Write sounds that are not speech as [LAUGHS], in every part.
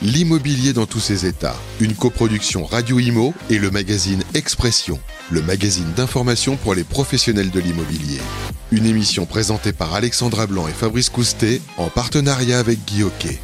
L'immobilier dans tous ses états. Une coproduction Radio Imo et le magazine Expression, le magazine d'information pour les professionnels de l'immobilier. Une émission présentée par Alexandra Blanc et Fabrice Coustet en partenariat avec Guy Hockey.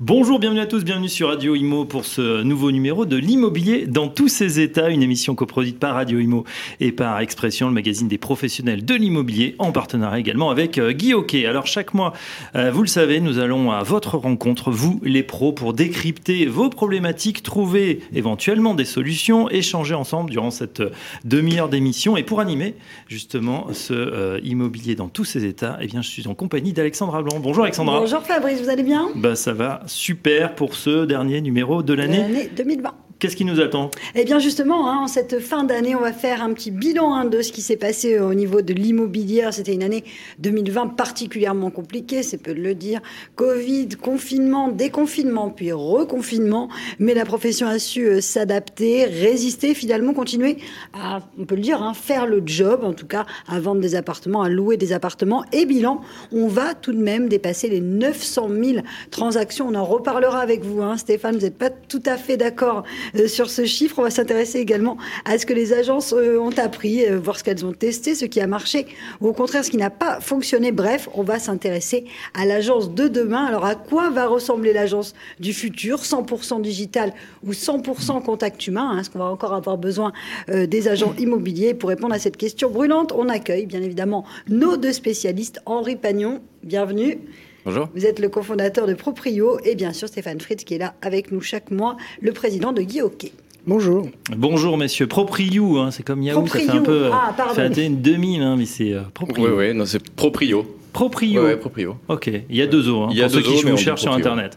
Bonjour, bienvenue à tous, bienvenue sur Radio Imo pour ce nouveau numéro de l'immobilier dans tous ses états, une émission coproduite par Radio Imo et par Expression, le magazine des professionnels de l'immobilier, en partenariat également avec euh, Guy Hockey. Alors chaque mois, euh, vous le savez, nous allons à votre rencontre, vous les pros, pour décrypter vos problématiques, trouver éventuellement des solutions, échanger ensemble durant cette demi-heure d'émission. Et pour animer justement ce euh, immobilier dans tous ses états, eh bien, je suis en compagnie d'Alexandra Blanc. Bonjour Alexandra. Bonjour Fabrice, vous allez bien? Bah, Ça va super pour ce dernier numéro de l'année 2020. Qu'est-ce qui nous attend? Eh bien justement, hein, en cette fin d'année, on va faire un petit bilan hein, de ce qui s'est passé au niveau de l'immobilier. C'était une année 2020 particulièrement compliquée, c'est peu de le dire. Covid, confinement, déconfinement, puis reconfinement. Mais la profession a su euh, s'adapter, résister, finalement continuer à, on peut le dire, hein, faire le job, en tout cas à vendre des appartements, à louer des appartements. Et bilan, on va tout de même dépasser les 900 000 transactions. On en reparlera avec vous, Stéphane, vous n'êtes pas tout à fait d'accord sur ce chiffre. On va s'intéresser également à ce que les agences euh, ont appris, euh, voir ce qu'elles ont testé, ce qui a marché, ou au contraire ce qui n'a pas fonctionné. Bref, on va s'intéresser à l'agence de demain. Alors à quoi va ressembler l'agence du futur? 100% digital ou 100% contact humain? Est-ce qu'on va encore avoir besoin des agents immobiliers Pour répondre à cette question brûlante, on accueille bien évidemment nos deux spécialistes. Henri Pagnon, bienvenue. Bonjour. Vous êtes le cofondateur de Proprio et bien sûr Stéphane Fritz qui est là avec nous chaque mois, le président de Guy Hockey. Bonjour. Bonjour messieurs. Proprio, hein, c'est comme Yahoo, ça fait un peu. Ah, pardon. Ça une 2000, hein, mais c'est euh, Proprio. Oui, oui, non, c'est Proprio. Proprio. Oui, Proprio. Ok, il y a deux os, hein, il y a pour deux ceux qui cherchent sur Internet.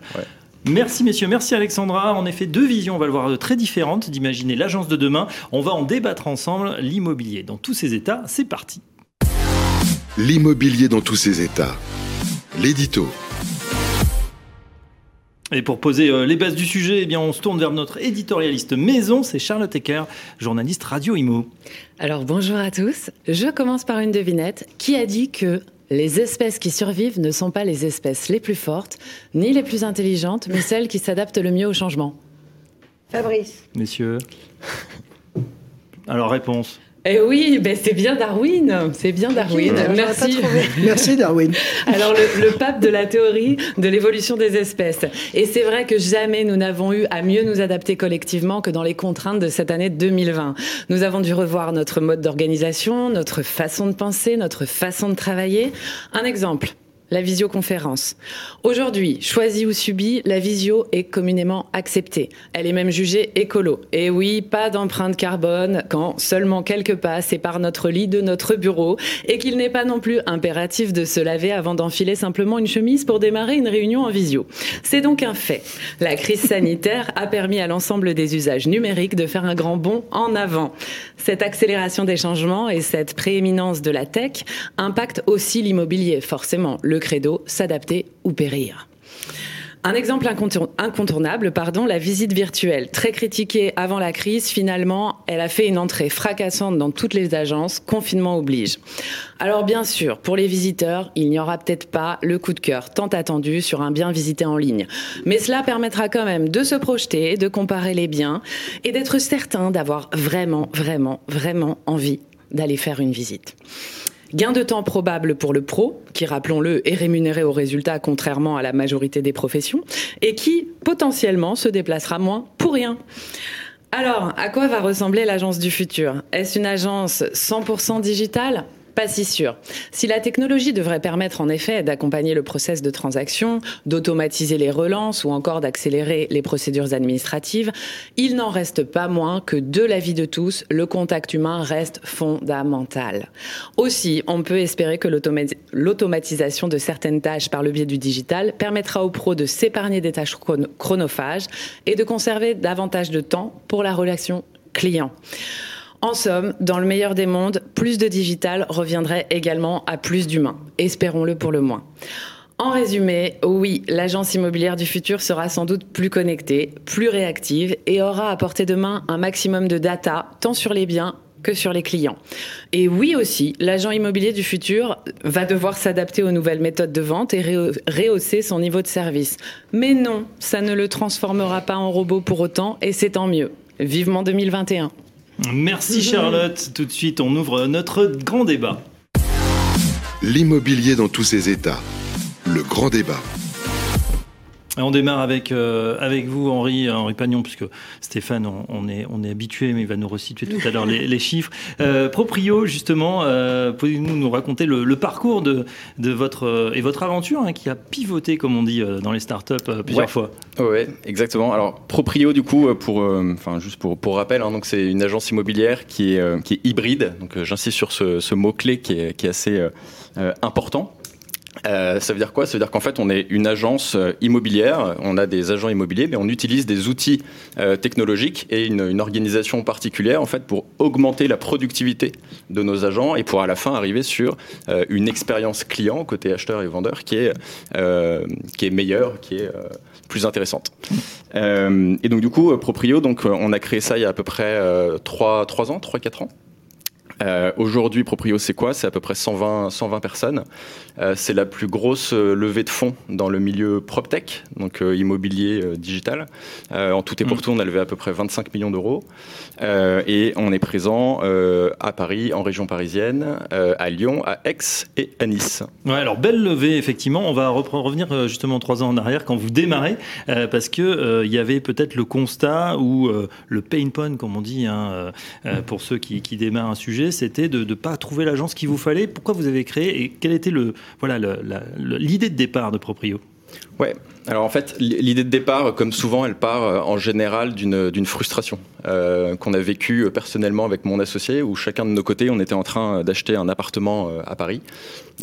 Merci messieurs, merci Alexandra. En effet, deux visions, on va le voir, très différentes d'imaginer l'agence de demain. On va en débattre ensemble. L'immobilier dans tous ses états, c'est parti. L'immobilier dans tous ses états. L'édito. Et pour poser euh, les bases du sujet, eh bien, on se tourne vers notre éditorialiste maison, c'est Charlotte Ecker, journaliste Radio Imo. Alors bonjour à tous. Je commence par une devinette. Qui a dit que les espèces qui survivent ne sont pas les espèces les plus fortes, ni les plus intelligentes, mais celles qui s'adaptent le mieux au changement? Fabrice. Messieurs. Alors réponse. Eh oui, ben c'est bien Darwin, c'est bien Darwin. Merci. Merci Darwin. Alors le, le, pape de la théorie de l'évolution des espèces. Et c'est vrai que jamais nous n'avons eu à mieux nous adapter collectivement que dans les contraintes de cette année 2020. Nous avons dû revoir notre mode d'organisation, notre façon de penser, notre façon de travailler. Un exemple la visioconférence. Aujourd'hui, choisie ou subie, la visio est communément acceptée. Elle est même jugée écolo. Et oui, pas d'empreinte carbone quand seulement quelques pas séparent notre lit de notre bureau et qu'il n'est pas non plus impératif de se laver avant d'enfiler simplement une chemise pour démarrer une réunion en visio. C'est donc un fait. La crise sanitaire a permis à l'ensemble des usages numériques de faire un grand bond en avant. Cette accélération des changements et cette prééminence de la tech impactent aussi l'immobilier, forcément. Le credo, s'adapter ou périr. Un exemple incontournable, pardon, la visite virtuelle. Très critiquée avant la crise, finalement, elle a fait une entrée fracassante dans toutes les agences, confinement oblige. Alors bien sûr, pour les visiteurs, il n'y aura peut-être pas le coup de cœur tant attendu sur un bien visité en ligne. Mais cela permettra quand même de se projeter, de comparer les biens et d'être certain d'avoir vraiment, vraiment, vraiment envie d'aller faire une visite. Gain de temps probable pour le pro, qui, rappelons-le, est rémunéré au résultat contrairement à la majorité des professions, et qui, potentiellement, se déplacera moins pour rien. Alors, à quoi va ressembler l'agence du futur? Est-ce une agence 100% digitale? Pas si sûr. Si la technologie devrait permettre en effet d'accompagner le process de transaction, d'automatiser les relances ou encore d'accélérer les procédures administratives, il n'en reste pas moins que de l'avis de tous, le contact humain reste fondamental. Aussi, on peut espérer que l'automatisation de certaines tâches par le biais du digital permettra aux pros de s'épargner des tâches chronophages et de conserver davantage de temps pour la relation client. En somme, dans le meilleur des mondes, plus de digital reviendrait également à plus d'humains. Espérons-le pour le moins. En résumé, oui, l'agence immobilière du futur sera sans doute plus connectée, plus réactive et aura à portée de main un maximum de data, tant sur les biens que sur les clients. Et oui aussi, l'agent immobilier du futur va devoir s'adapter aux nouvelles méthodes de vente et rehausser son niveau de service. Mais non, ça ne le transformera pas en robot pour autant, et c'est tant mieux. Vivement 2021. Merci Charlotte. Tout de suite, on ouvre notre grand débat. L'immobilier dans tous ses états. Le grand débat. On démarre avec, euh, avec vous, Henri, Henri Pagnon, puisque Stéphane, on, est, on est habitué, mais il va nous resituer tout à l'heure les, chiffres. Euh, Proprio, justement, euh, pouvez-vous nous raconter le, parcours de, de votre, et votre aventure hein, qui a pivoté, comme on dit dans les startups, plusieurs fois Oui, exactement. Alors, Proprio, du coup, pour, enfin, juste pour, pour rappel, hein, donc c'est une agence immobilière qui est, qui est hybride. Donc, j'insiste sur ce, ce mot-clé qui est, qui est assez important. Euh, ça veut dire quoi? Ça veut dire qu'en fait, on est une agence euh, immobilière, on a des agents immobiliers, mais on utilise des outils euh, technologiques et une, une, organisation particulière en fait pour augmenter la productivité de nos agents et pour à la fin arriver sur euh, une expérience client côté acheteur et vendeur qui est qui est meilleure, qui est plus intéressante. et donc du coup, Proprio, donc on a créé ça il y a à peu près 3, 3 ans, 3-4 ans. Euh, Aujourd'hui, Proprio, c'est quoi? C'est à peu près 120, 120 personnes. Euh, c'est la plus grosse euh, levée de fonds dans le milieu PropTech, donc euh, immobilier digital. en tout et pour mm. tout, on a levé à peu près 25 millions d'euros. et on est présent à Paris, en région parisienne, à Lyon, à Aix et à Nice. Ouais, alors belle levée, effectivement. On va revenir justement trois ans en arrière quand vous démarrez, parce que il y avait peut-être le constat ou le pain point, comme on dit, hein, pour ceux qui, qui démarrent un sujet c'était de ne pas trouver l'agence qu'il vous fallait. Pourquoi vous avez créé et quelle était le, voilà, l'idée de départ de Proprio? Ouais, alors en fait, l'idée de départ, comme souvent, elle part euh, en général d'une frustration euh, qu'on a vécue euh, personnellement avec mon associé, où chacun de nos côtés, on était en train d'acheter un appartement à Paris.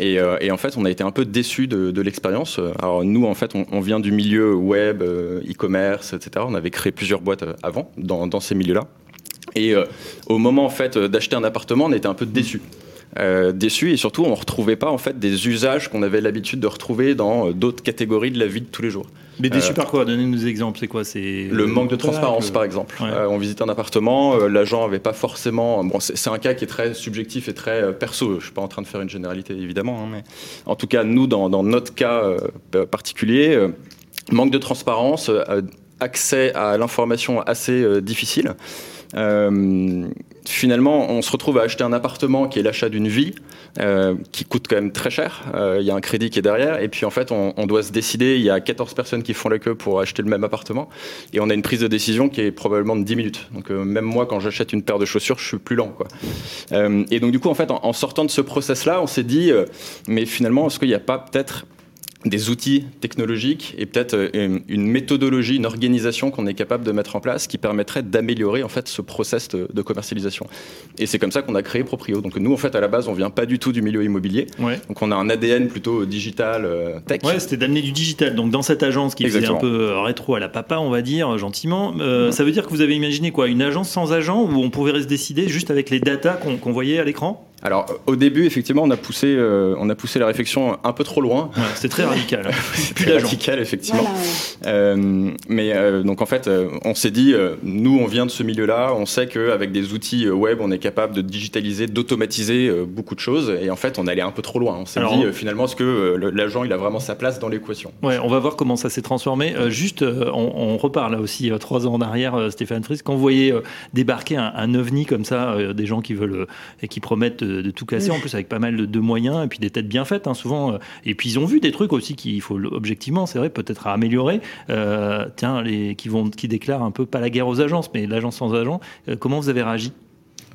Et, en fait, on a été un peu déçus de, l'expérience. Alors nous, en fait, on, vient du milieu web, e-commerce, etc. On avait créé plusieurs boîtes avant dans ces milieux-là. Et euh, au moment en fait d'acheter un appartement, on était un peu déçu. Euh, déçu et surtout on retrouvait pas en fait des usages qu'on avait l'habitude de retrouver dans euh, d'autres catégories de la vie de tous les jours. Mais déçu par quoi? Donnez-nous des exemples. C'est quoi? C'est le manque de transparence, par exemple. on visite un appartement, l'agent avait pas forcément. Bon, c'est un cas qui est très subjectif et très perso. Je suis pas en train de faire une généralité évidemment, hein, mais en tout cas nous dans, dans notre cas particulier, manque de transparence, accès à l'information assez difficile. Euh, finalement, on se retrouve à acheter un appartement qui est l'achat d'une vie, euh, qui coûte quand même très cher. Euh, il y a un crédit qui est derrière. Et puis en fait, on, doit se décider. Il y a 14 personnes qui font la queue pour acheter le même appartement. Et on a une prise de décision qui est probablement de 10 minutes. Donc euh, même moi, quand j'achète une paire de chaussures, je suis plus lent. Quoi. Euh, et donc du coup, en fait, en, sortant de ce process-là, on s'est dit, euh, mais finalement, est-ce qu'il n'y a pas peut-être des outils technologiques et peut-être euh, une méthodologie, une organisation qu'on est capable de mettre en place qui permettrait d'améliorer en fait ce process de, de commercialisation. Et c'est comme ça qu'on a créé Proprio. Donc nous en fait à la base on vient pas du tout du milieu immobilier. Ouais. Donc on a un ADN plutôt digital euh, tech. Ouais, c'était d'amener du digital. Donc dans cette agence qui Exactement. faisait un peu euh, rétro à la papa, on va dire gentiment, euh, mmh. ça veut dire que vous avez imaginé quoi? Une agence sans agent où on pouvait se décider juste avec les datas qu'on qu voyait à l'écran? Alors, au début, effectivement, on a poussé, euh, on a poussé la réflexion un peu trop loin. Ouais, C'était très radical. [LAUGHS] C'était radical, effectivement. Voilà, ouais. euh, mais euh, donc, en fait, euh, on s'est dit, euh, nous, on vient de ce milieu-là, on sait qu'avec des outils web, on est capable de digitaliser, d'automatiser beaucoup de choses. Et en fait, on allait un peu trop loin. On s'est dit, finalement, est-ce que l'agent, il a vraiment sa place dans l'équation? Ouais, on va voir comment ça s'est transformé. juste, on, on, repart là aussi trois ans en arrière, Stéphane Fries, quand vous voyez débarquer un, un, ovni comme ça, des gens qui veulent et qui promettent de, de, tout casser, en plus avec pas mal de, de, moyens et puis des têtes bien faites, hein, souvent. Euh, et puis ils ont vu des trucs aussi qu'il faut objectivement, c'est vrai, peut-être à améliorer. Euh, tiens, les, qui, vont, qui déclarent un peu pas la guerre aux agences, mais l'agence sans agent. Euh, comment vous avez réagi?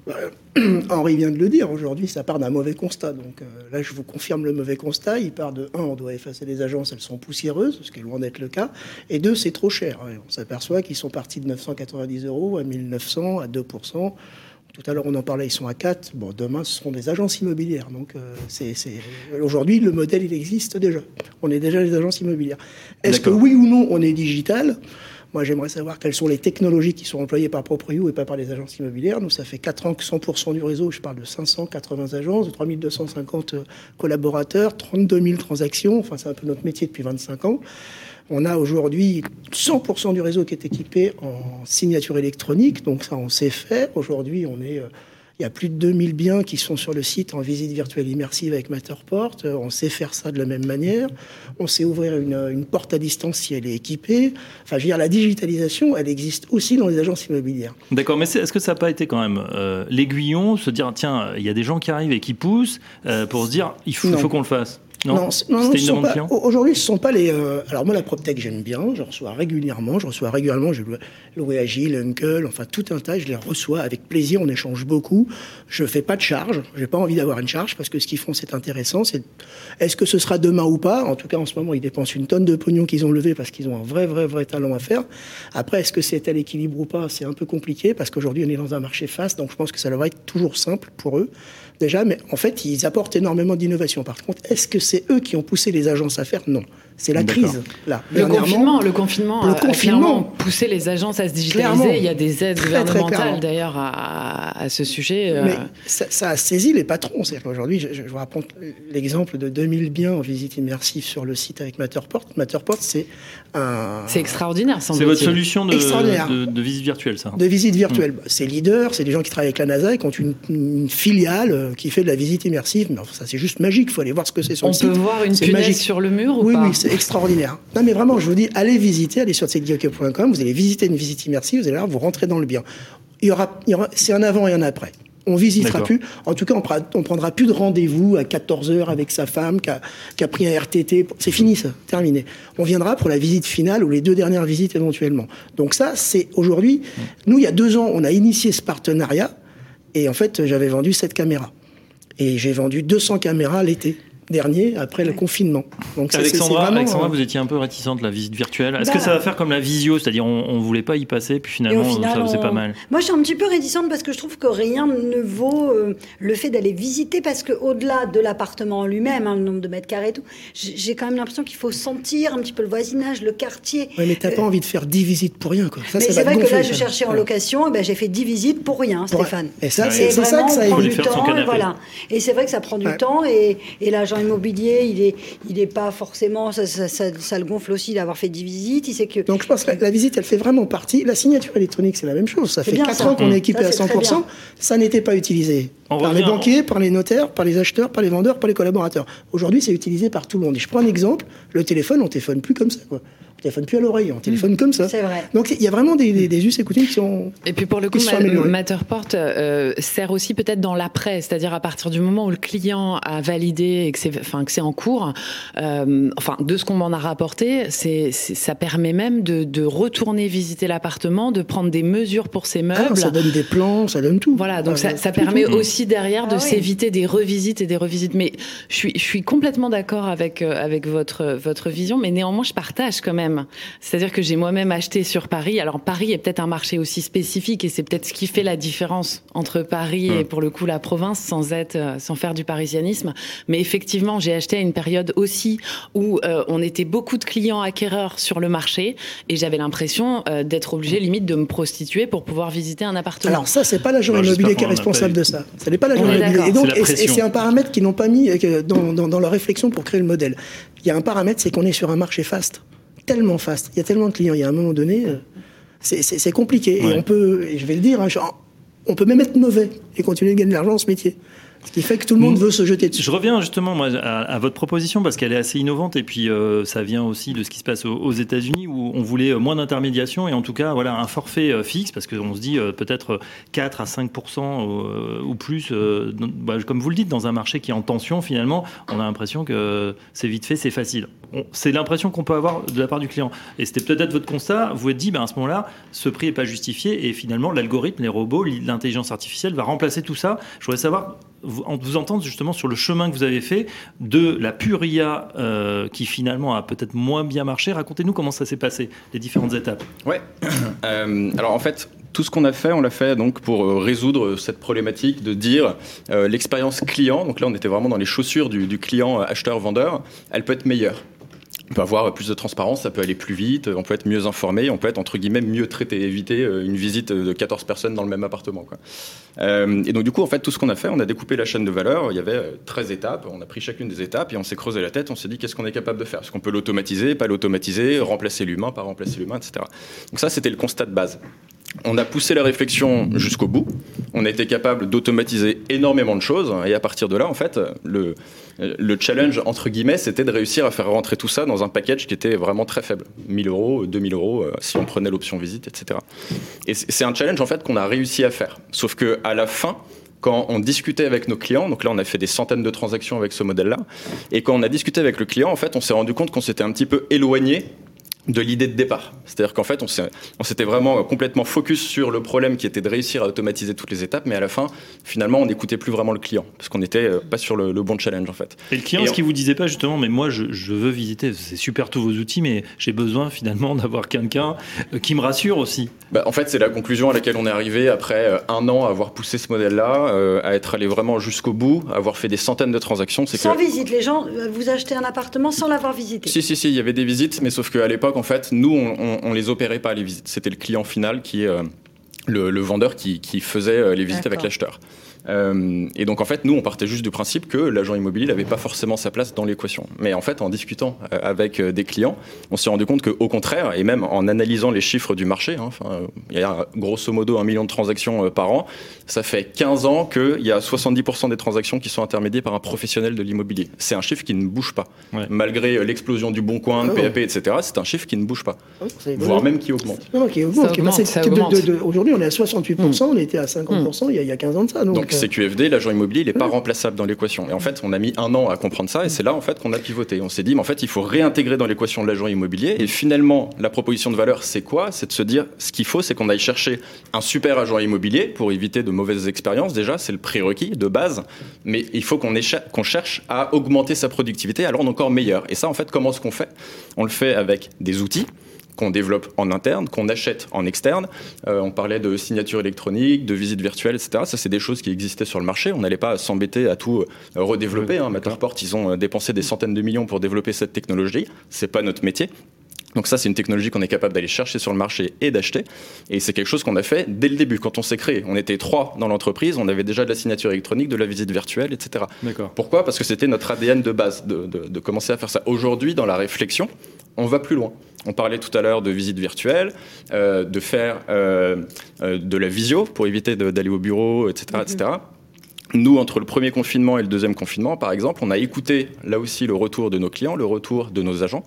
[CLEARS THROAT] Henri vient de le dire, aujourd'hui ça part d'un mauvais constat. Donc euh, là je vous confirme le mauvais constat. Il part de 1, on doit effacer les agences, elles sont poussiéreuses, ce qui est loin d'être le cas. Et 2, c'est trop cher. On s'aperçoit qu'ils sont partis de 990 euros à 1900, à 2%. Tout à l'heure, on en parlait, ils sont à 4. Bon, demain, ce seront des agences immobilières. Donc, euh, c'est, aujourd'hui, le modèle, il existe déjà. On est déjà les agences immobilières. Est-ce que oui ou non, on est digital? Moi, j'aimerais savoir quelles sont les technologies qui sont employées par Proprio et pas par les agences immobilières. Nous, ça fait 4 ans que 100% du réseau, je parle de 580 agences, de 3250 collaborateurs, 32 000 transactions. Enfin, c'est un peu notre métier depuis 25 ans. On a aujourd'hui 100% du réseau qui est équipé en signature électronique, donc ça on sait faire. Aujourd'hui on est euh, Il y a plus de 2000 biens qui sont sur le site en visite virtuelle immersive avec Matterport. Euh, on sait faire ça de la même manière. On sait ouvrir une, une, porte à distance si elle est équipée. Enfin, je veux dire, la digitalisation, elle existe aussi dans les agences immobilières. D'accord, mais est-ce que ça n'a pas été quand même euh, l'aiguillon, se dire, tiens, il y a des gens qui arrivent et qui poussent euh, pour se dire, il faut, faut qu'on le fasse? Non, non, non Aujourd'hui, ce ne sont pas les. Euh, alors, moi, la PropTech, j'aime bien. Je reçois régulièrement. Je reçois régulièrement. Je loué Agile, Uncle, enfin, tout un tas. Je les reçois avec plaisir. On échange beaucoup. Je ne fais pas de charge. Je n'ai pas envie d'avoir une charge parce que ce qu'ils font, c'est intéressant. C'est Est-ce que ce sera demain ou pas? En tout cas, en ce moment, ils dépensent une tonne de pognon qu'ils ont levé parce qu'ils ont un vrai, vrai, vrai talent à faire. Après, est-ce que c'est à l'équilibre ou pas? C'est un peu compliqué parce qu'aujourd'hui, on est dans un marché fast. Donc, je pense que ça devrait être toujours simple pour eux déjà, mais en fait, ils apportent énormément d'innovation. Par contre, est-ce que c'est eux qui ont poussé les agences à faire Non. C'est la crise, là. Le confinement, le confinement, le confinement a poussé les agences à se digitaliser. Il y a des aides gouvernementales, d'ailleurs, à, ce sujet. Euh. Mais ça, a saisi les patrons. C'est qu'aujourd'hui, je, je, vous raconte l'exemple de 2000 biens en visite immersive sur le site avec Matterport. Matterport, c'est un... C'est extraordinaire, C'est votre solution de, de, de, visite virtuelle, ça De visite virtuelle. Mm. C'est leader, c'est des gens qui travaillent avec la NASA et qui ont une, une, filiale euh, qui fait de la visite immersive. Mais ça, c'est juste magique. Il faut aller voir ce que c'est sur le site. On peut voir une punaise sur le mur ou oui, pas? Oui, c'est extraordinaire. Non, mais vraiment, je vous dis, allez visiter, allez sur setgeek.com, vous allez visiter une visite immersive, vous allez là, vous rentrez dans le bien. Il y aura, il y aura c'est un avant et un après. On visitera plus. En tout cas, on, prendra plus de rendez-vous à 14 heures avec sa femme qui a, pris un RTT. C'est fini, ça. Terminé. On viendra pour la visite finale ou les deux dernières visites éventuellement. Donc ça, c'est aujourd'hui. Nous, il y a deux ans, on a initié ce partenariat. Et en fait, j'avais vendu cette caméra. Et j'ai vendu 200 caméras l'été dernier, après le confinement. Donc Alexandra, Alexandra euh, vous étiient un peu réticente de la visite virtuelle. Est-ce que bah, ça va faire comme la visio, c'est-à-dire on, ne voulait pas y passer, puis finalement ça faisait pas mal Moi, je suis un petit peu réticente parce que je trouve que rien ne vaut euh, le fait d'aller visiter, parce que au-delà de l'appartement lui-même, hein, le nombre de mètres carrés et tout, j'ai quand même l'impression qu'il faut sentir un petit peu le voisinage, le quartier. Oui, mais t'as pas euh, envie de faire 10 visites pour rien, quoi. Ça, mais c'est vrai que là, je cherchais en location, et ben, j'ai fait 10 visites pour rien, Stéphane. Et ça, c'est ça que ça prend du temps, et voilà. Et c'est vrai que ça prend du temps, et, et l'agent immobilier, il est, il est pas forcément, ça, ça, le gonfle aussi d'avoir fait 10 visites. Il sait que. Donc je pense que la, visite, elle fait vraiment partie. La signature électronique, c'est la même chose. Ça fait 4 ans qu'on est équipé à 100%. Ça n'était pas utilisé par les banquiers, par les notaires, par les acheteurs, par les vendeurs, par les collaborateurs. Aujourd'hui, c'est utilisé par tout le monde. Et je prends un exemple. Le téléphone, on téléphone plus comme ça. Quoi téléphone plus à l'oreille, on téléphone comme ça. C'est vrai. Donc il y a vraiment des, des, us et coutumes qui sont. Et puis pour le coup, Matterport euh, sert aussi peut-être dans l'après, c'est-à-dire à partir du moment où le client a validé et que c'est, enfin que c'est en cours. Euh, enfin, de ce qu'on m'en a rapporté, c'est, ça permet même de, de retourner visiter l'appartement, de prendre des mesures pour ses ah, meubles. ça donne des plans, ça donne tout. Voilà, donc ça, ça permet aussi derrière de ah s'éviter des revisites et des revisites. Mais je suis, je suis complètement d'accord avec euh, avec votre votre vision, mais néanmoins je partage quand même c'est-à-dire que j'ai moi-même acheté sur Paris. Alors Paris est peut-être un marché aussi spécifique et c'est peut-être ce qui fait la différence entre Paris et pour le coup la province sans être, euh, sans faire du parisianisme. Mais effectivement, j'ai acheté à une période aussi où euh, on était beaucoup de clients acquéreurs sur le marché et j'avais l'impression euh, d'être obligé limite de me prostituer pour pouvoir visiter un appartement. Alors ça, c'est pas l'agent immobilier qui est responsable de ça. Ce n'est pas l'agent immobilier. Et donc, c'est un paramètre qu'ils n'ont pas mis dans, dans, dans leur réflexion pour créer le modèle. Il y a un paramètre, c'est qu'on est sur un marché fast tellement fast, il y a tellement de clients, il y a un moment donné, euh, c'est compliqué. Et on peut, et je vais le dire, hein, on peut même être mauvais et continuer de gagner de l'argent dans ce métier. Ce qui fait que tout le monde veut se jeter dessus. Je reviens justement moi, à, votre proposition parce qu'elle est assez innovante et puis euh, ça vient aussi de ce qui se passe aux, États-Unis où on voulait euh, moins d'intermédiation et en tout cas voilà un forfait euh, fixe parce qu'on se dit peut-être 4 à 5 ou plus, bah, comme vous le dites, dans un marché qui est en tension finalement, on a l'impression que c'est vite fait, c'est facile. C'est l'impression qu'on peut avoir de la part du client. Et c'était peut-être votre constat. Vous êtes dit, ben, à ce moment-là, ce prix n'est pas justifié et finalement l'algorithme, les robots, l'intelligence artificielle va remplacer tout ça. Je voudrais savoir vous, entendre justement sur le chemin que vous avez fait de la pure IA euh, qui finalement a peut-être moins bien marché. Racontez-nous comment ça s'est passé, les différentes étapes. Ouais. [CLEARS THROAT] Euh, alors en fait, tout ce qu'on a fait, on l'a fait donc pour euh, résoudre cette problématique de dire l'expérience client. Donc là, on était vraiment dans les chaussures du client acheteur-vendeur. Elle peut être meilleure on peut avoir plus de transparence, ça peut aller plus vite, on peut être mieux informé, on peut être entre guillemets mieux traité, éviter euh, une visite de 14 personnes dans le même appartement. Euh, et donc du coup, en fait, tout ce qu'on a fait, on a découpé la chaîne de valeur, il y avait 13 euh, étapes, on a pris chacune des étapes et on s'est creusé la tête, on s'est dit qu'est-ce qu'on est capable de faire? Est-ce qu'on peut l'automatiser, pas l'automatiser, remplacer l'humain, pas remplacer l'humain, etc. Donc ça, c'était le constat de base. On a poussé la réflexion jusqu'au bout. On a été capable d'automatiser énormément de choses. Et à partir de là, en fait, le, le challenge, entre guillemets, c'était de réussir à faire rentrer tout ça dans un package qui était vraiment très faible. 1000 euros, 2000 euros, euh, si on prenait l'option visite, etc. Et c'est un challenge, en fait, qu'on a réussi à faire. Sauf que à la fin, quand on discutait avec nos clients, donc là on a fait des centaines de transactions avec ce modèle-là, et quand on a discuté avec le client, en fait, on s'est rendu compte qu'on s'était un petit peu éloigné de l'idée de départ. C'est-à-dire qu'en fait, on s'était vraiment complètement focus sur le problème qui était de réussir à automatiser toutes les étapes, mais à la fin, finalement, on n'écoutait plus vraiment le client, parce qu'on n'était euh, pas sur le, bon challenge, en fait. Et le client, ce qui vous disait pas justement, mais moi, je, veux visiter, c'est super tous vos outils, mais j'ai besoin finalement [LAUGHS] d'avoir quelqu'un euh, qui me rassure aussi. Bah, en fait, c'est la conclusion à laquelle on est arrivé après euh, un an à avoir poussé ce modèle-là, à être allé vraiment jusqu'au bout, à avoir fait des centaines de transactions. Sans visite, les gens, vous achetez un appartement sans l'avoir visité Si, si, si, il y avait des visites, mais sauf qu'à l'époque, en fait, nous, on, les opérait pas les visites. C'était le client final qui, euh, le, vendeur qui, faisait euh, les visites avec l'acheteur. Euh, et donc en fait, nous, on partait juste du principe que l'agent immobilier n'avait pas forcément sa place dans l'équation. Mais en fait, en discutant avec des clients, on s'est rendu compte qu'au contraire, et même en analysant les chiffres du marché, hein, il y a grosso modo un million de transactions par an, ça fait 15 ans qu'il y a 70% des transactions qui sont intermédiées par un professionnel de l'immobilier. C'est un chiffre qui ne bouge pas. Malgré l'explosion du bon coin, de PAP, etc., c'est un chiffre qui ne bouge pas. Ah voire même qui augmente. Non, qui augmente. Aujourd'hui, on est à 68%, on était à 50% il, y a, 15 ans de ça. Donc, donc euh, CQFD, l'agent immobilier, il n'est pas remplaçable dans l'équation. Et en fait, on a mis un an à comprendre ça, et c'est là en fait qu'on a pivoté. On s'est dit, mais en fait, il faut réintégrer dans l'équation de l'agent immobilier. Et finalement, la proposition de valeur, c'est quoi? C'est de se dire, ce qu'il faut, c'est qu'on aille chercher un super agent immobilier pour éviter de mauvaises expériences. Déjà, c'est le prérequis de base, mais il faut qu'on cherche à augmenter sa productivité, rendre encore meilleur. Et ça, en fait, comment est-ce qu'on fait? On le fait avec des outils qu'on développe en interne, qu'on achète en externe. Euh, on parlait de signature électronique, de visite virtuelle, etc. Ça, c'est des choses qui existaient sur le marché. On n'allait pas s'embêter à tout euh, redévelopper. Hein. Matterport, ils ont euh, dépensé des centaines de millions pour développer cette technologie. C'est pas notre métier. Donc ça, c'est une technologie qu'on est capable d'aller chercher sur le marché et d'acheter. Et c'est quelque chose qu'on a fait dès le début, quand on s'est créé. On était trois dans l'entreprise, on avait déjà de la signature électronique, de la visite virtuelle, etc. Pourquoi? Parce que c'était notre ADN de base de, de commencer à faire ça. Aujourd'hui, dans la réflexion, on va plus loin. On parlait tout à l'heure de visite virtuelle, euh, de faire euh, euh, de la visio pour éviter d'aller au bureau, etc., etc. Nous, entre le premier confinement et le deuxième confinement, par exemple, on a écouté là aussi le retour de nos clients, le retour de nos agents.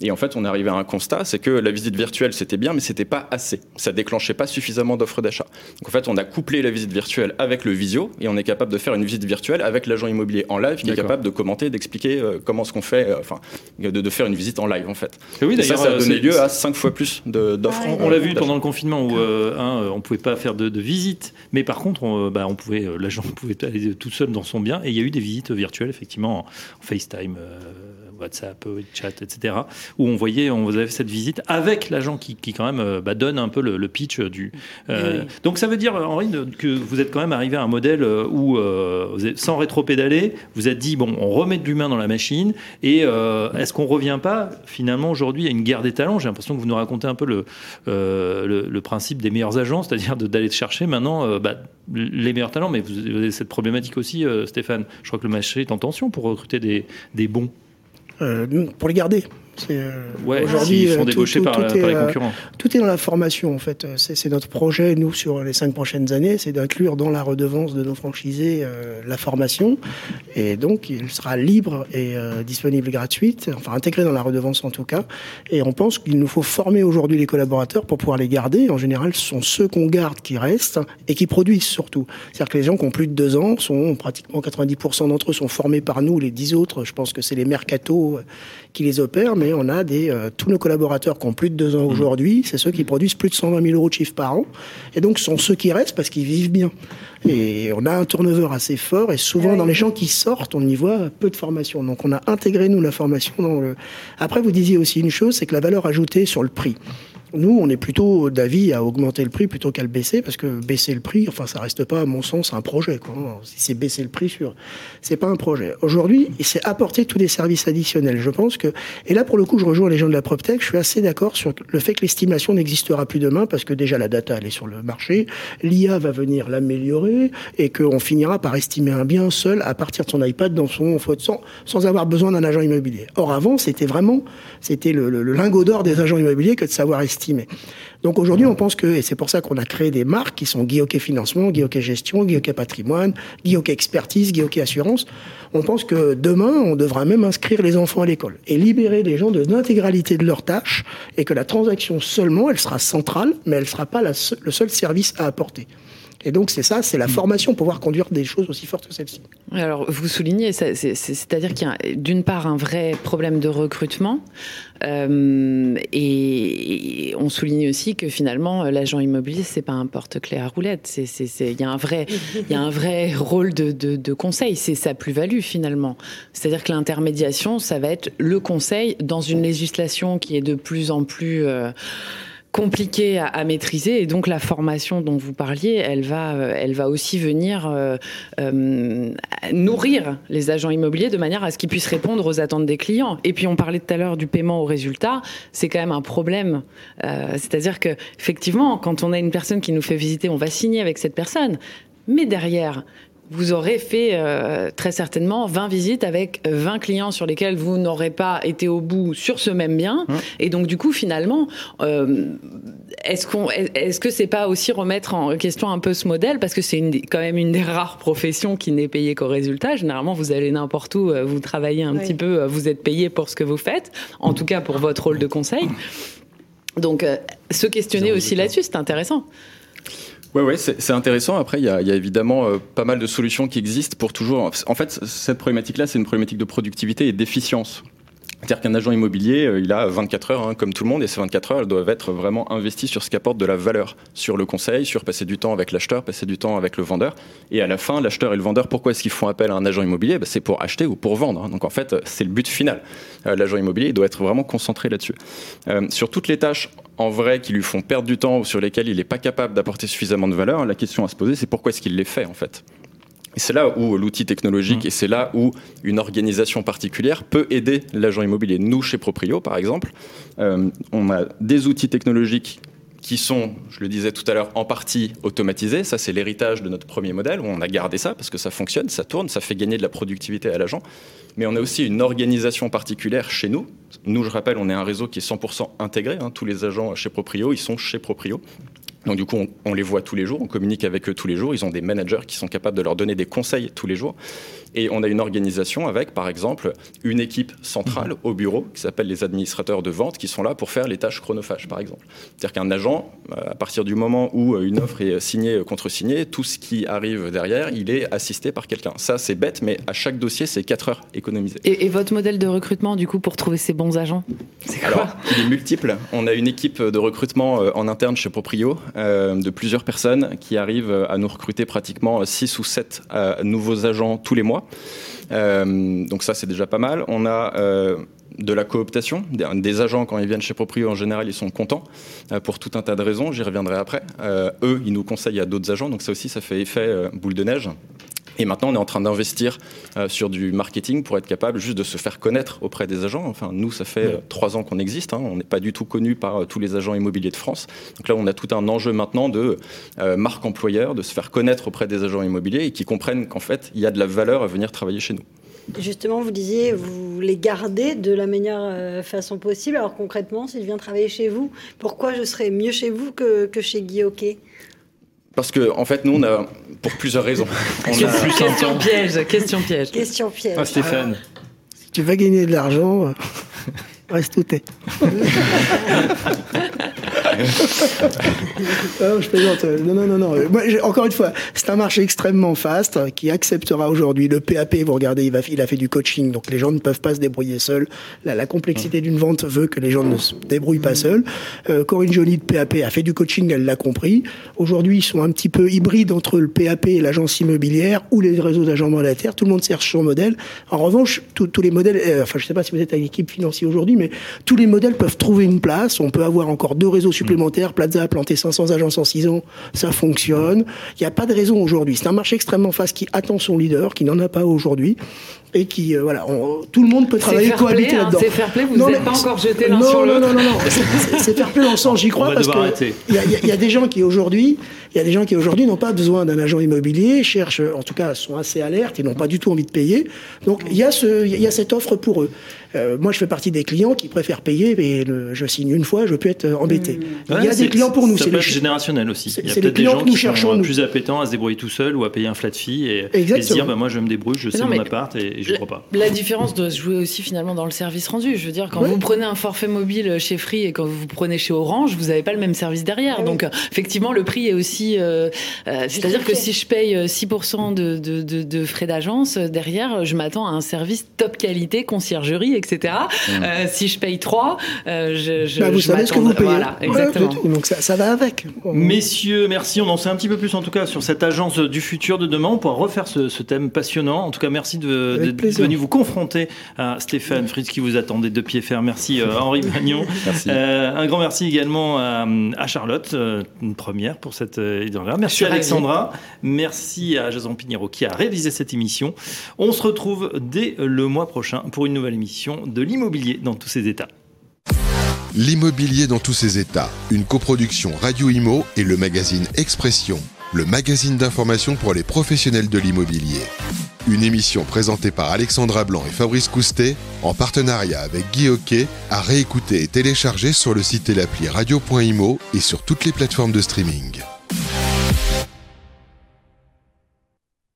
Et en fait, on est arrivé à un constat, c'est que la visite virtuelle, c'était bien, mais c'était pas assez. Ça déclenchait pas suffisamment d'offres d'achat. Donc en fait, on a couplé la visite virtuelle avec le visio, et on est capable de faire une visite virtuelle avec l'agent immobilier en live, qui est capable de commenter, d'expliquer euh, comment ce qu'on fait, euh, enfin, de, de, faire une visite en live en fait. Et oui, ça, ça a donné lieu à cinq fois plus d'offres. on, l'a vu pendant le confinement où euh, hein, on pouvait pas faire de, de visite, mais par contre, on, bah, on pouvait, l'agent [LAUGHS] pouvait aller tout seul dans son bien, et il y a eu des visites virtuelles effectivement en, FaceTime. WhatsApp, chat, etc. Où on voyait, on vous avait cette visite avec l'agent qui, qui, quand même euh, bah, donne un peu le, pitch du. Euh, donc ça veut dire, Henri, que vous êtes quand même arrivé à un modèle euh, où, sans rétro-pédaler, vous êtes dit bon, on remet de l'humain dans la machine. Et est-ce qu'on revient pas finalement aujourd'hui à une guerre des talents? J'ai l'impression que vous nous racontez un peu le, le, principe des meilleurs agents, c'est-à-dire d'aller chercher maintenant bah, les meilleurs talents. Mais vous avez cette problématique aussi, Stéphane. Je crois que le marché est en tension pour recruter des, des bons. Euh, pour les garder. Euh, aujourd'hui, ils sont euh, débauchés par, les euh, concurrents. tout est dans la formation en fait. C'est notre projet, nous, sur les cinq prochaines années, c'est d'inclure dans la redevance de nos franchisés la formation. Et donc, il sera libre et disponible gratuite, enfin intégré dans la redevance en tout cas. Et on pense qu'il nous faut former aujourd'hui les collaborateurs pour pouvoir les garder. En général, ce sont ceux qu'on garde qui restent et qui produisent surtout. C'est-à-dire que les gens qui ont plus de deux ans sont pratiquement 90% d'entre eux sont formés par nous. Les dix autres, je pense que c'est les mercatos qui les opèrent on a des, euh, tous nos collaborateurs qui ont plus de deux ans aujourd'hui, c'est ceux qui produisent plus de 120 000 euros de chiffre par an. Et donc, ce sont ceux qui restent parce qu'ils vivent bien. Et on a un turnover assez fort et souvent dans les gens qui sortent, on y voit peu de formation. Donc, on a intégré, nous, la formation dans le... Après, vous disiez aussi une chose, c'est que la valeur ajoutée sur le prix. Nous, on est plutôt d'avis à augmenter le prix plutôt qu'à le baisser, parce que baisser le prix, enfin, ça reste pas, à mon sens, un projet. Si c'est baisser le prix sur, c'est pas un projet. Aujourd'hui, c'est apporter tous les services additionnels. Je pense que, et là, pour le coup, je rejoins les gens de la PropTech, je suis assez d'accord sur le fait que l'estimation n'existera plus demain, parce que déjà la data, elle est sur le marché, l'IA va venir l'améliorer, et qu'on finira par estimer un bien seul à partir de son iPad dans son sans, sans avoir besoin d'un agent immobilier. Or, avant, c'était vraiment, c'était le lingot d'or des agents immobiliers que de savoir estimer Donc aujourd'hui, on pense que, et c'est pour ça qu'on a créé des marques qui sont Guillaume Financement, Guillaume Gestion, Guillaume Patrimoine, Guillaume Expertise, Guillaume Assurance. On pense que demain, on devra même inscrire les enfants à l'école et libérer les gens de l'intégralité de leurs tâches et que la transaction seulement, elle sera centrale, mais elle ne sera pas le seul service à apporter. Et donc c'est ça, c'est la formation pour pouvoir conduire des choses aussi fortes que celle-ci. Alors vous soulignez, c'est-à-dire qu'il y a d'une part un vrai problème de recrutement, euh, et, on souligne aussi que finalement l'agent immobilier c'est pas un porte-clés à roulette, il y a un vrai, il y a un vrai rôle de, de, conseil, c'est sa plus-value finalement. C'est-à-dire que l'intermédiation, ça va être le conseil dans une législation qui est de plus en plus euh, compliqué à, maîtriser et donc la formation dont vous parliez, elle va, euh, elle va aussi venir euh, euh, nourrir les agents immobiliers de manière à ce qu'ils puissent répondre aux attentes des clients. Et puis on parlait tout à l'heure du paiement au résultat, c'est quand même un problème. C'est-à-dire que effectivement, quand on a une personne qui nous fait visiter, on va signer avec cette personne, mais derrière, vous aurez fait euh, très certainement 20 visites avec 20 clients sur lesquels vous n'aurez pas été au bout sur ce même bien. Hein. Et donc, du coup, finalement, euh, est-ce qu'on, est-ce que c'est pas aussi remettre en question un peu ce modèle? Parce que c'est une, quand même une des rares professions qui n'est payée qu'au résultat. Généralement, vous allez n'importe où, euh, vous travaillez un petit peu, vous êtes payé pour ce que vous faites, en tout cas pour votre rôle de conseil. Donc, se questionner aussi là-dessus, c'est intéressant. Ouais, ouais, c'est intéressant. Après, il y a, y a, évidemment euh, pas mal de solutions qui existent pour toujours. En fait, cette problématique-là, c'est une problématique de productivité et d'efficience. C'est-à-dire qu'un agent immobilier, euh, il a 24 heures, hein, comme tout le monde, et ces 24 heures, elles doivent être vraiment investies sur ce qui apporte de la valeur, sur le conseil, sur passer du temps avec l'acheteur, passer du temps avec le vendeur. Et à la fin, l'acheteur et le vendeur, pourquoi est-ce qu'ils font appel à un agent immobilier? Bah, C'est pour acheter ou pour vendre. Hein. Donc en fait, c'est le but final. Euh, l'agent immobilier, il doit être vraiment concentré là-dessus. sur toutes les tâches en vrai qui lui font perdre du temps ou sur lesquels il n'est pas capable d'apporter suffisamment de valeur, la question à se poser, c'est pourquoi est-ce qu'il les fait en fait? Et c'est là où l'outil technologique mmh. et c'est là où une organisation particulière peut aider l'agent immobilier. Nous, chez Proprio, par exemple, euh, on a des outils technologiques qui sont, je le disais tout à l'heure, en partie automatisés. Ça, c'est l'héritage de notre premier modèle, où on a gardé ça parce que ça fonctionne, ça tourne, ça fait gagner de la productivité à l'agent mais on a aussi une organisation particulière chez nous. Nous, je rappelle, on est un réseau qui est 100% intégré. Hein. Tous les agents chez Proprio, ils sont chez Proprio. Donc du coup, on, les voit tous les jours, on communique avec eux tous les jours. Ils ont des managers qui sont capables de leur donner des conseils tous les jours. Et on a une organisation avec, par exemple, une équipe centrale mhm. au bureau qui s'appelle les administrateurs de vente qui sont là pour faire les tâches chronophages, par exemple. C'est-à-dire qu'un agent, euh, à partir du moment où euh, une offre est signée, euh, contre-signée, tout ce qui arrive derrière, il est assisté par quelqu'un. Ça, c'est bête, mais à chaque dossier, c'est 4 heures économisées. Et, votre modèle de recrutement, du coup, pour trouver ces bons agents Alors, il est multiple. On a une équipe de recrutement en interne chez Proprio de plusieurs personnes qui arrivent à nous recruter pratiquement 6 ou 7 nouveaux agents tous les mois. Euh, donc ça, c'est déjà pas mal. On a euh, de la cooptation. Des agents, quand ils viennent chez Proprio, en général, ils sont contents euh, pour tout un tas de raisons. J'y reviendrai après. eux, ils nous conseillent à d'autres agents. Donc ça aussi, ça fait effet boule de neige. Et maintenant, on est en train d'investir euh, sur du marketing pour être capable juste de se faire connaître auprès des agents. Enfin, nous, ça fait euh, trois ans qu'on existe. Hein. On n'est pas du tout connu par euh, tous les agents immobiliers de France. Donc là, on a tout un enjeu maintenant de marque employeur, de se faire connaître auprès des agents immobiliers et qui comprennent qu'en fait, il y a de la valeur à venir travailler chez nous. Justement, vous disiez, vous les gardez de la meilleure façon possible. Alors concrètement, s'il vient travailler chez vous, pourquoi je serais mieux chez vous que, que chez Guy Hockey? Parce que, en fait, nous, on a, pour plusieurs raisons. [LAUGHS] question, piège, question piège. Question piège. Ah, Stéphane. si tu veux gagner de l'argent, euh, reste où t'es. [LAUGHS] non, je plaisante. Non, non, non, non. encore une fois, c'est un marché extrêmement fast qui acceptera aujourd'hui le PAP. Vous regardez, il, a fait du coaching, donc les gens ne peuvent pas se débrouiller seuls. La, complexité d'une vente veut que les gens ne se débrouillent pas seuls. Euh, Corinne Joly de PAP a fait du coaching, elle l'a compris. Aujourd'hui, ils sont un petit peu hybrides entre le PAP et l'agence immobilière ou les réseaux d'agents mandataires. Tout le monde cherche son modèle. En revanche, tous les modèles, euh, enfin, je sais pas si vous êtes à l'équipe financière aujourd'hui, mais tous les modèles peuvent trouver une place. On peut avoir encore deux réseaux supplémentaires. Plaza a planté 500 agences en 6 ans, ça fonctionne. Il n'y a pas de raison aujourd'hui. C'est un marché extrêmement fast qui attend son leader, qui n'en a pas aujourd'hui et qui euh, voilà, tout le monde peut travailler cohabiter hein, là-dedans. C'est fair play, vous n'êtes pas encore jeté l'un sur l'autre. Non non non non, [LAUGHS] c'est fair play dans le sens j'y crois parce que il y, y, a des gens qui aujourd'hui Il y a des gens qui aujourd'hui n'ont pas besoin d'un agent immobilier, cherchent, en tout cas, sont assez alertes, ils n'ont pas du tout envie de payer. Donc il y a, ce, il y a cette offre pour eux. Euh, moi, je fais partie des clients qui préfèrent payer, mais le- je signe une fois, je peux être embêté. Il y a des clients pour nous. C'est générationnel aussi. c'est- Il y a c'est les peut-être des clients gens que nous qui cherchons, sont nous. plus appétents à se débrouiller tout seul ou à payer un flat fee et, et se dire bah, moi je me débrouille, je sais non, mon appart et, et je crois pas. La différence doit se jouer aussi finalement dans le service rendu. Je veux dire, quand vous prenez un forfait mobile chez Free et quand vous prenez chez Orange, vous n'avez pas le même service derrière. Ah oui. Donc euh, effectivement, le prix est aussi... euh, euh, C'est-à-dire que si je paye euh, 6% de, de, de, de frais d'agence, euh, derrière, je m'attends à un service top qualité, conciergerie, etc. Euh, si je paye 3, euh, je, je, Bah, vous je savez ce que m'attends- vous payez. Voilà, exactement. Donc ça, ça va avec. Messieurs, merci. On en sait un petit peu plus en tout cas sur cette agence du futur de demain. On pourra refaire ce, ce thème passionnant. En tout cas, merci de- d'être venu vous confronter à Stéphane Fritz qui vous attendait de pied ferme. Merci euh, Henri [LAUGHS] Magnon. Merci. Euh, un grand merci également à, à Charlotte, euh, une première pour cette euh, idée-là. Merci à. Alexandra. Merci à Jason Pinheiro qui a réalisé cette émission. On se retrouve dès le mois prochain pour une nouvelle émission de l'immobilier dans tous ses états. L'immobilier dans tous ses états, une coproduction Radio Imo et le magazine Expression, le magazine d'information pour les professionnels de l'immobilier. Une émission présentée par Alexandra Blanc et Fabrice Coustet, en partenariat avec Guy Hockey, à réécouter et télécharger sur le site et l'appli radio.imo et sur toutes les plateformes de streaming.